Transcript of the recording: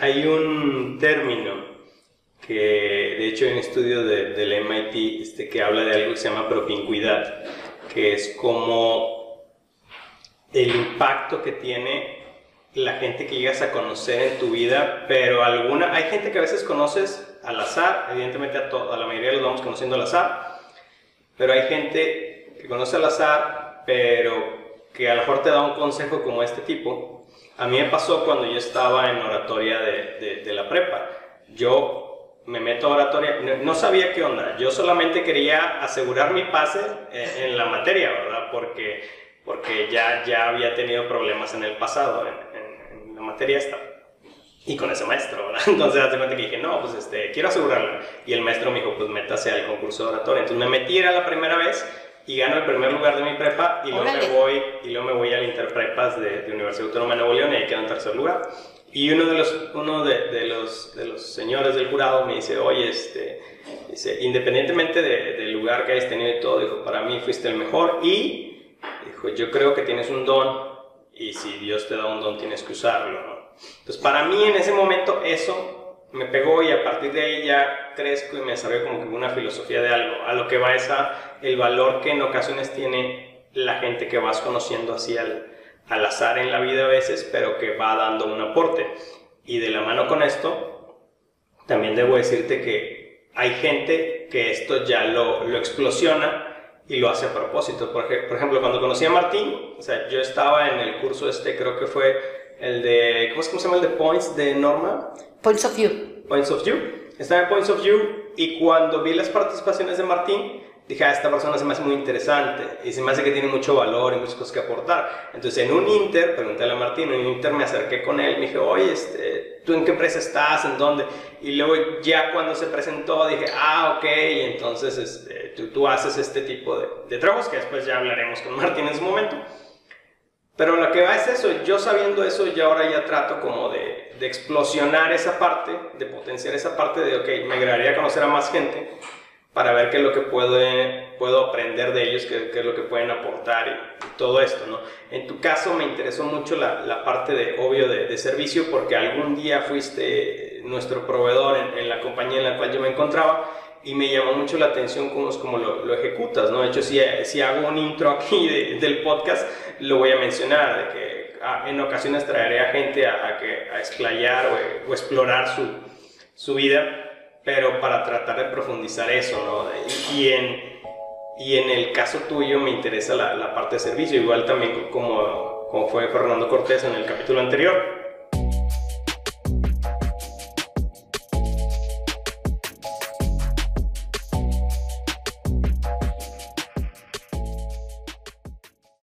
hay un término que de hecho hay un estudio de, del MIT este, que habla de algo que se llama propincuidad, que es como el impacto que tiene la gente que llegas a conocer en tu vida, pero alguna, hay gente que a veces conoces al azar, evidentemente a, a la mayoría los vamos conociendo al azar, pero hay gente que conoce al azar, pero que a lo mejor te da un consejo como este tipo. A mí me pasó cuando yo estaba en oratoria de, de, la prepa. Yo me meto a oratoria, no, sabía qué onda, yo solamente quería asegurar mi pase en, en la materia, ¿verdad? Porque, porque ya, ya había tenido problemas en el pasado, en, la materia esta. Y con ese maestro, ¿verdad? Entonces, hace cuenta que dije, no, pues este, quiero asegurarlo. Y el maestro me dijo, pues métase al concurso de oratoria. Entonces me metí, era la primera vez, y gano el primer lugar de mi prepa y luego me voy y luego me voy al Interprepas de, de Universidad Autónoma de Nuevo León y ahí quedo en tercer lugar. Y uno de los, uno de, de los, de los señores del jurado me dice, oye, este, dice, independientemente del lugar que hayas tenido y todo, dijo, para mí fuiste el mejor y dijo, yo creo que tienes un don y si Dios te da un don tienes que usarlo. ¿no? Entonces, para mí en ese momento eso me pegó y a partir de ahí ya crezco y me desarrollo como que una filosofía de algo. A lo que va es el valor que en ocasiones tiene la gente que vas conociendo así al, al azar en la vida a veces, pero que va dando un aporte. Y de la mano con esto, también debo decirte que hay gente que esto ya lo, lo explosiona y lo hace a propósito. Por, ejemplo, cuando conocí a Martín, o sea, yo estaba en el curso este, creo que fue el de, ¿cómo, se llama el de Points de Norma? Points of View. Points of View. Estaba en Points of View y cuando vi las participaciones de Martín, dije, ah, esta persona se me hace muy interesante y se me hace que tiene mucho valor y muchas cosas que aportar. Entonces, en un Inter, pregunté a Martín, en un Inter me acerqué con él, me dije, oye, este, ¿tú en qué empresa estás? ¿En dónde? Y luego ya cuando se presentó dije, ah, ok, y entonces este, tú, tú, haces este tipo de, de trabajos que después ya hablaremos con Martín en su momento. Pero lo que va es eso, yo sabiendo eso, ya ahora ya trato como de, de, explosionar esa parte, de potenciar esa parte de, ok, me agradaría conocer a más gente para ver qué es lo que puedo, puedo aprender de ellos, qué, qué es lo que pueden aportar y, todo esto, ¿no? En tu caso me interesó mucho la, la parte de, obvio, de, de, servicio porque algún día fuiste nuestro proveedor en, en la compañía en la cual yo me encontraba y me llamó mucho la atención cómo, cómo lo, lo, ejecutas, ¿no? De hecho, si, si hago un intro aquí de, del podcast, lo voy a mencionar, de que ah, en ocasiones traeré a gente a, a que, a explayar o, o, explorar su, su vida, pero para tratar de profundizar eso, ¿no? Y, y, en, y en el caso tuyo me interesa la, la parte de servicio, igual también como, como fue Fernando Cortés en el capítulo anterior